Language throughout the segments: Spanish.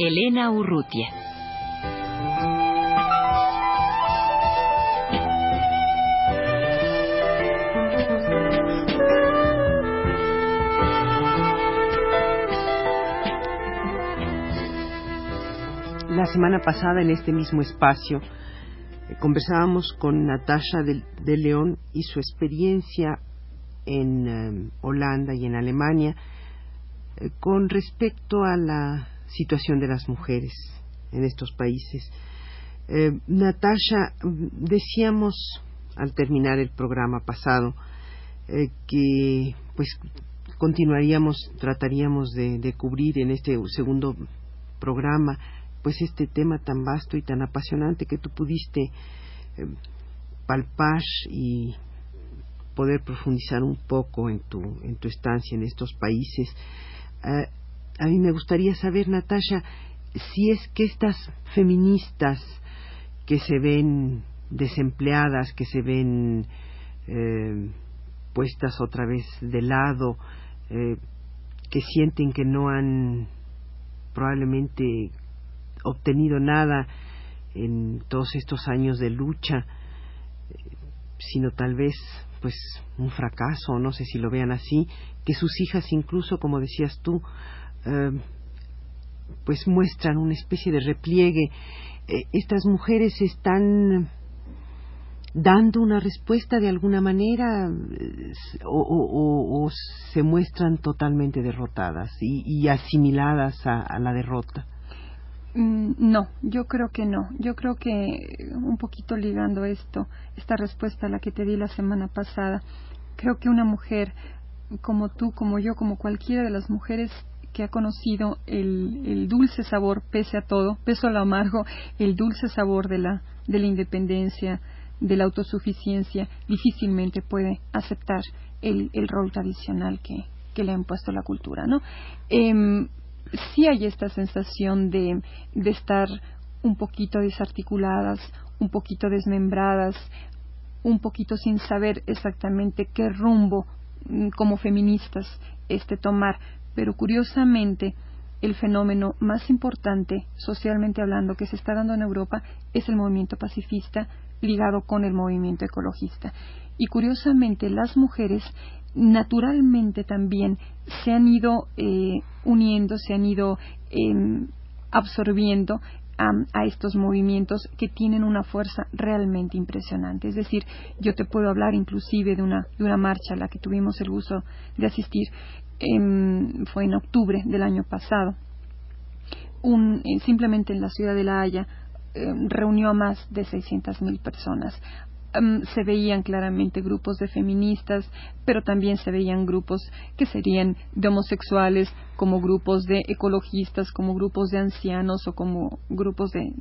Elena Urrutia. La semana pasada en este mismo espacio conversábamos con Natasha de, León y su experiencia en em, Holanda y en Alemania eh, con respecto a la situación de las mujeres en estos países. Eh, Natasha, decíamos al terminar el programa pasado eh, que pues continuaríamos, trataríamos de cubrir en este segundo programa pues este tema tan vasto y tan apasionante que tú pudiste eh, palpar y poder profundizar un poco en tu, en tu estancia en estos países. A mí me gustaría saber, Natasha, si es que estas feministas que se ven desempleadas, que se ven eh, puestas otra vez de lado, que sienten que no han probablemente obtenido nada en todos estos años de lucha, sino tal vez pues un fracaso, no sé si lo vean así, que sus hijas incluso, como decías tú, pues muestran una especie de repliegue. Eh, estas mujeres están dando una respuesta de alguna manera o, se muestran totalmente derrotadas y, asimiladas a la derrota. Mm, no, yo creo que no. Yo creo que un poquito ligando esto, esta respuesta a la que te di la semana pasada, creo que una mujer como tú, como yo, como cualquiera de las mujeres que ha conocido el, el dulce sabor, pese a todo, pese a lo amargo, el dulce sabor de la, de la independencia, de la autosuficiencia, difícilmente puede aceptar el, el rol tradicional que, que le ha impuesto la cultura, ¿no? Eh, sí hay esta sensación de, de estar un poquito desarticuladas, un poquito desmembradas, un poquito sin saber exactamente qué rumbo mm, como feministas este tomar, pero curiosamente el fenómeno más importante socialmente hablando que se está dando en Europa es el movimiento pacifista ligado con el movimiento ecologista. Y curiosamente las mujeres naturalmente también se han ido eh, uniendo, se han ido em, absorbiendo a, estos movimientos que tienen una fuerza realmente impresionante. Es decir, yo te puedo hablar inclusive de una, de una marcha a la que tuvimos el gusto de asistir, em, fue en octubre del año pasado. Eh, simplemente en la ciudad de La Haya em, reunió a más de 600.000 personas. Em, se veían claramente grupos de feministas, pero también se veían grupos que serían de homosexuales, como grupos de ecologistas, como grupos de ancianos o como grupos de,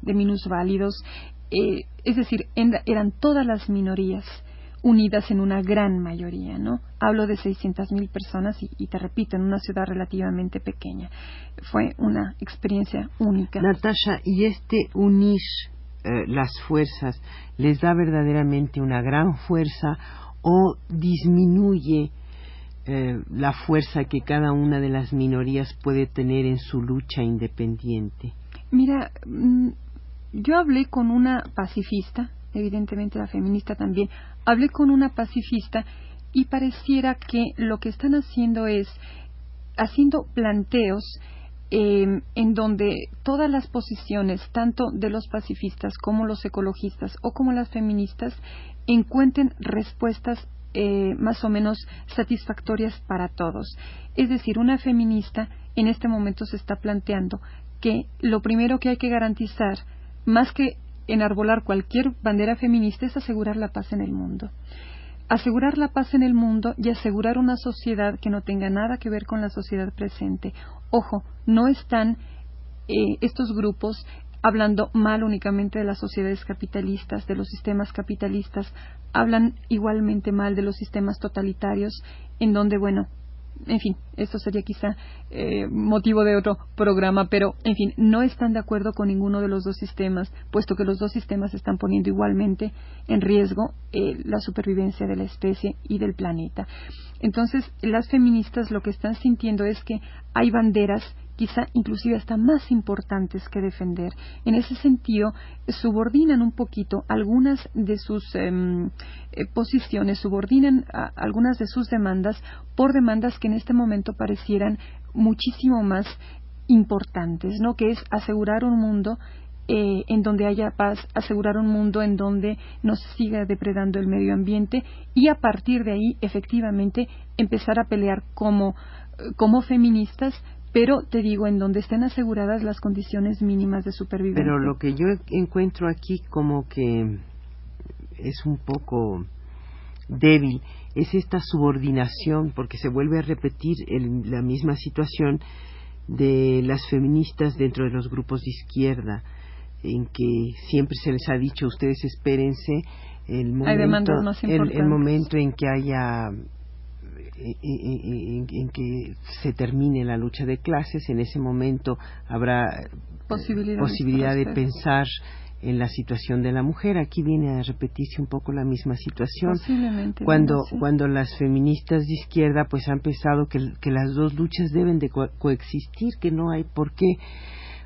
de, minusválidos. Eh, es decir, eran todas las minorías unidas en una gran mayoría, ¿no? Hablo de 600.000 personas y, y, te repito, en una ciudad relativamente pequeña. Fue una experiencia única. Natasha, y este unir eh, las fuerzas les da verdaderamente una gran fuerza o disminuye eh, la fuerza que cada una de las minorías puede tener en su lucha independiente? Mira, mm, yo hablé con una pacifista, evidentemente la feminista también, hablé con una pacifista y pareciera que lo que están haciendo es haciendo planteos Em, en donde todas las posiciones, tanto de los pacifistas como los ecologistas o como las feministas, encuentren respuestas eh, más o menos satisfactorias para todos. Es decir, una feminista en este momento se está planteando que lo primero que hay que garantizar, más que enarbolar cualquier bandera feminista, es asegurar la paz en el mundo asegurar la paz en el mundo y asegurar una sociedad que no tenga nada que ver con la sociedad presente. Ojo, no están eh, estos grupos hablando mal únicamente de las sociedades capitalistas, de los sistemas capitalistas, hablan igualmente mal de los sistemas totalitarios, en donde, bueno, en fin, esto sería quizá eh, motivo de otro programa, pero en fin, no están de acuerdo con ninguno de los dos sistemas, puesto que los dos sistemas están poniendo igualmente en riesgo eh, la supervivencia de la especie y del planeta. Entonces, las feministas lo que están sintiendo es que hay banderas quizá inclusive hasta más importantes que defender. En ese sentido, subordinan un poquito algunas de sus em, eh, posiciones, subordinan algunas de sus demandas por demandas que en este momento parecieran muchísimo más importantes, ¿no? Que es asegurar un mundo eh, en donde haya paz, asegurar un mundo en donde no se siga depredando el medio ambiente y a partir de ahí, efectivamente, empezar a pelear como, como feministas pero te digo, en donde estén aseguradas las condiciones mínimas de supervivencia. Pero lo que yo encuentro aquí como que es un poco débil es esta subordinación, porque se vuelve a repetir la misma situación de las feministas dentro de los grupos de izquierda, en que siempre se les ha dicho, ustedes espérense el momento, el momento en que haya en, que se termine la lucha de clases, en ese momento habrá posibilidad, de pensar en la situación de la mujer. Aquí viene a repetirse un poco la misma situación. Cuando, cuando las feministas de izquierda pues han pensado que, las dos luchas deben de coexistir, que no hay por qué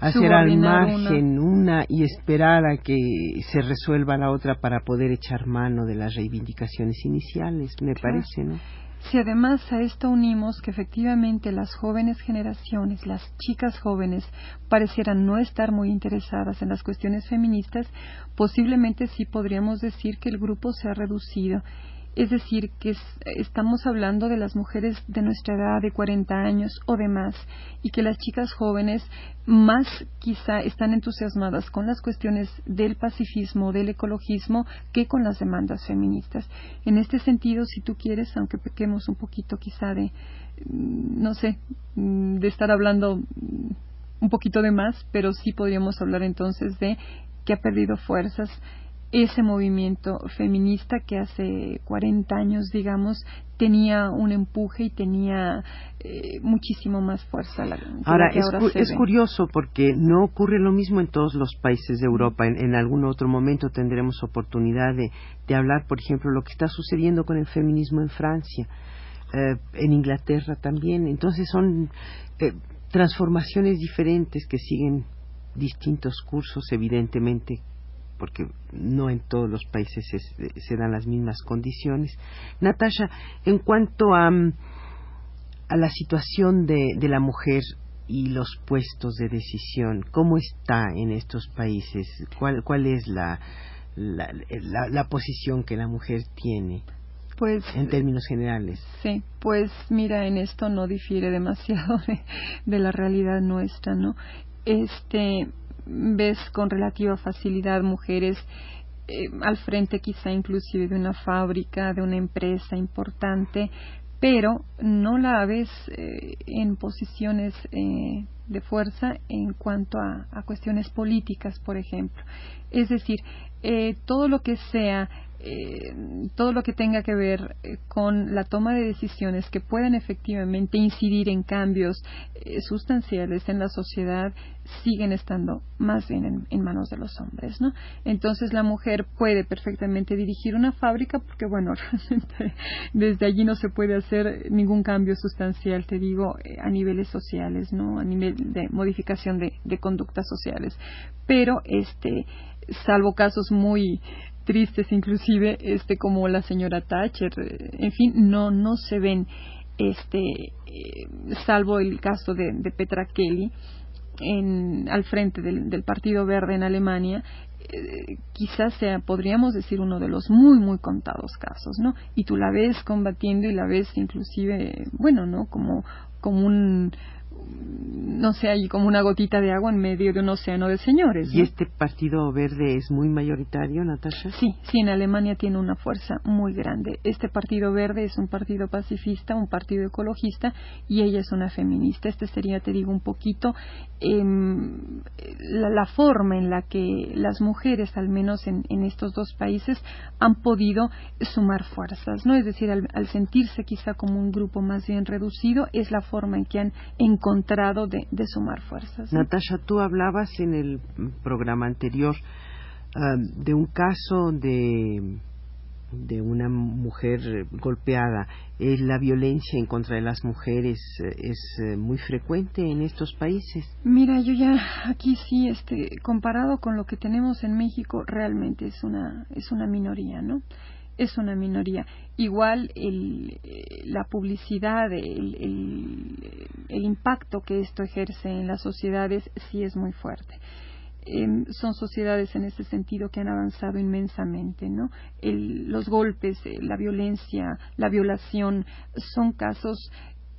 hacer al margen una. y esperar a que se resuelva la otra para poder echar mano de las reivindicaciones iniciales, me parece, ¿no? Si además a esto unimos que efectivamente las jóvenes generaciones, las chicas jóvenes, parecieran no estar muy interesadas en las cuestiones feministas, posiblemente sí podríamos decir que el grupo se ha reducido es decir, que estamos hablando de las mujeres de nuestra edad, de 40 años o de más, y que las chicas jóvenes más quizá están entusiasmadas con las cuestiones del pacifismo, del ecologismo, que con las demandas feministas. En este sentido, si tú quieres, aunque pequemos un poquito quizá de, mm, no sé, mm, de estar hablando un poquito de más, pero sí podríamos hablar entonces de que ha perdido fuerzas ese movimiento feminista que hace 40 años, digamos, tenía un empuje y tenía eh, muchísimo más fuerza. ahora, es, curioso porque no ocurre lo mismo en todos los países de Europa. En, algún otro momento tendremos oportunidad de, de, hablar, por ejemplo, lo que está sucediendo con el feminismo en Francia, eh, en Inglaterra también. Entonces son eh, transformaciones diferentes que siguen distintos cursos, evidentemente, porque no en todos los países se, dan las mismas condiciones. Natasha, en cuanto a, a la situación de, de, la mujer y los puestos de decisión, ¿cómo está en estos países? ¿Cuál, cuál es la, la, la, posición que la mujer tiene? Pues, en términos generales. Sí, pues mira, en esto no difiere demasiado de, de la realidad nuestra, ¿no? Este, ves con relativa facilidad mujeres eh, al frente quizá inclusive de una fábrica, de una empresa importante, pero no la ves eh, en posiciones eh, de fuerza en cuanto a, a, cuestiones políticas, por ejemplo. Es decir, todo lo que sea eh, todo lo que tenga que ver eh, con la toma de decisiones que puedan efectivamente incidir en cambios eh, sustanciales en la sociedad siguen estando más bien en, manos de los hombres, ¿no? Entonces la mujer puede perfectamente dirigir una fábrica porque, bueno, realmente desde allí no se puede hacer ningún cambio sustancial, te digo, a niveles sociales, ¿no? A nivel de modificación de, de conductas sociales. Pero, este, salvo casos muy tristes inclusive este como la señora Thatcher en fin no no se ven este eh, salvo el caso de, Petra Kelly en, al frente del, Partido Verde en Alemania eh, quizás sea podríamos decir uno de los muy muy contados casos no y tú la ves combatiendo y la ves inclusive bueno no como como un no sé, hay como una gotita de agua en medio de un océano de señores. ¿Y este Partido Verde es muy mayoritario, Natasha? Sí, sí, en Alemania tiene una fuerza muy grande. Este Partido Verde es un partido pacifista, un partido ecologista, y ella es una feminista. Este sería, te digo, un poquito em, la, forma en la que las mujeres, al menos en, estos dos países, han podido sumar fuerzas, ¿no? Es decir, al, al sentirse quizá como un grupo más bien reducido, es la forma en que han encontrado de, de sumar fuerzas. Natasha, tú hablabas en el programa anterior um, de un caso de de una mujer golpeada. Eh, la violencia en contra de las mujeres eh, es eh, muy frecuente en estos países. Mira, yo ya aquí sí, este, comparado con lo que tenemos en México, realmente es una es una minoría, ¿no? Es una minoría. Igual el, la publicidad, el, el, impacto que esto ejerce en las sociedades sí es muy fuerte. Em, son sociedades en ese sentido que han avanzado inmensamente, ¿no? los golpes, eh, la violencia, la violación son casos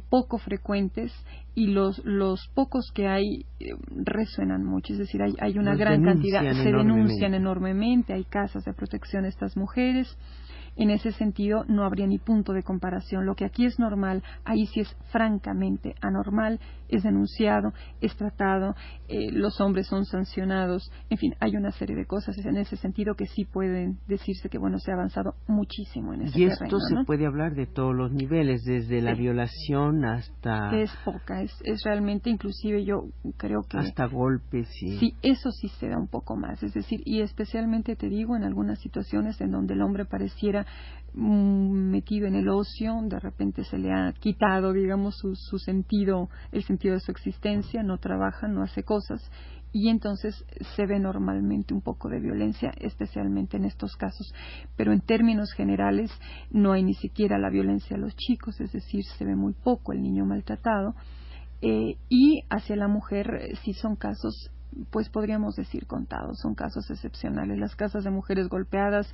poco frecuentes y los, los pocos que hay eh, resuenan mucho, es decir, hay, hay una gran cantidad, se denuncian enormemente, hay casas de protección a estas mujeres, en ese sentido no habría ni punto de comparación. Lo que aquí es normal, ahí sí es francamente anormal, es denunciado, es tratado, eh, los hombres son sancionados, en fin, hay una serie de cosas en ese sentido que sí pueden decirse que bueno se ha avanzado muchísimo en ese y esto se puede hablar de todos los niveles, desde la violación hasta es poca, es, es realmente inclusive yo creo que hasta golpes sí. sí eso sí se da un poco más, es decir y especialmente te digo en algunas situaciones en donde el hombre pareciera Metido en el ocio, de repente se le ha quitado, digamos, su, su, sentido, el sentido de su existencia, no trabaja, no hace cosas, y entonces se ve normalmente un poco de violencia, especialmente en estos casos. Pero en términos generales no hay ni siquiera la violencia a los chicos, es decir, se ve muy poco el niño maltratado. Eh, y hacia la mujer eh, sí son casos pues podríamos decir contados, son casos excepcionales. Las casas de mujeres golpeadas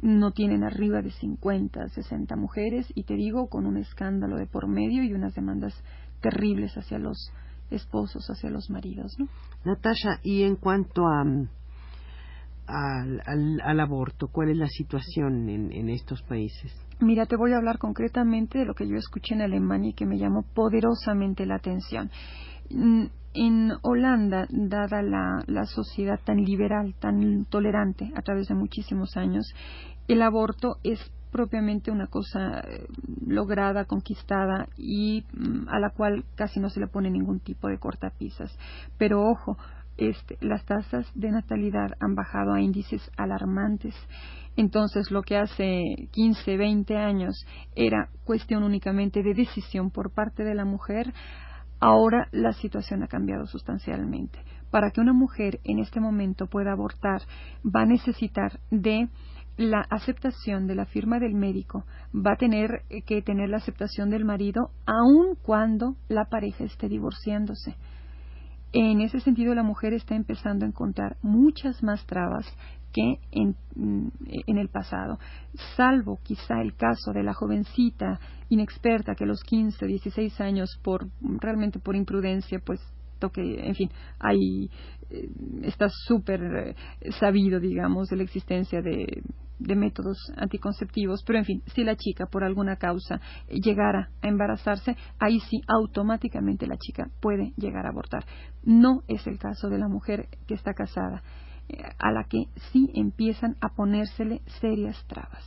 no tienen arriba de 50, 60 mujeres y te digo con un escándalo de por medio y unas demandas terribles hacia los esposos, hacia los maridos, ¿no? Natasha, y en cuanto a al, aborto, ¿cuál es la situación en, en estos países? Mira, te voy a hablar concretamente de lo que yo escuché en Alemania y que me llamó poderosamente la atención. En Holanda, dada la, sociedad tan liberal, tan tolerante a través de muchísimos años, el aborto es propiamente una cosa eh, lograda, conquistada y mm, a la cual casi no se le pone ningún tipo de cortapisas. Pero ojo, este, las tasas de natalidad han bajado a índices alarmantes. Entonces, lo que hace 15, 20 años era cuestión únicamente de decisión por parte de la mujer, Ahora la situación ha cambiado sustancialmente. Para que una mujer en este momento pueda abortar, va a necesitar de la aceptación de la firma del médico, va a tener que tener la aceptación del marido aun cuando la pareja esté divorciándose. En ese sentido, la mujer está empezando a encontrar muchas más trabas que en, el pasado, salvo quizá el caso de la jovencita inexperta que a los 15, 16 años, por realmente por imprudencia, pues toque, en fin, hay, eh, está súper eh, sabido, digamos, de la existencia de métodos anticonceptivos, pero en fin, si la chica por alguna causa llegara a embarazarse, ahí sí automáticamente la chica puede llegar a abortar. No es el caso de la mujer que está casada a la que sí empiezan a ponérsele serias trabas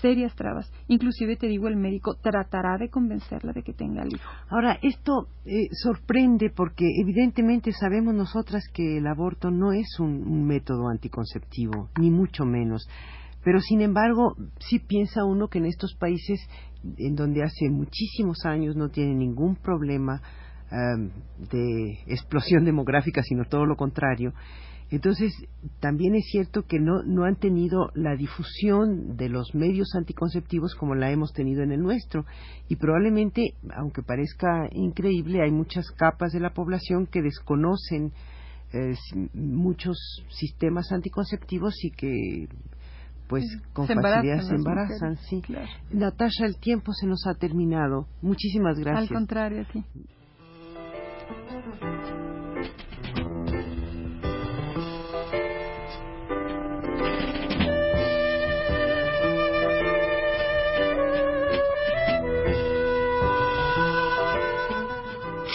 serias trabas. Inclusive te digo, el médico tratará de convencerla de que tenga el hijo. Ahora, esto eh, sorprende porque evidentemente sabemos nosotras que el aborto no es un, método anticonceptivo, ni mucho menos. Pero sin embargo, sí piensa uno que en estos países en donde hace muchísimos años no tiene ningún problema eh, de explosión demográfica, sino todo lo contrario, entonces, también es cierto que no, no han tenido la difusión de los medios anticonceptivos como la hemos tenido en el nuestro. Y probablemente, aunque parezca increíble, hay muchas capas de la población que desconocen eh, muchos sistemas anticonceptivos y que pues con facilidad se embarazan, sí. Natasha, el tiempo se nos ha terminado. Muchísimas gracias. Al contrario, sí.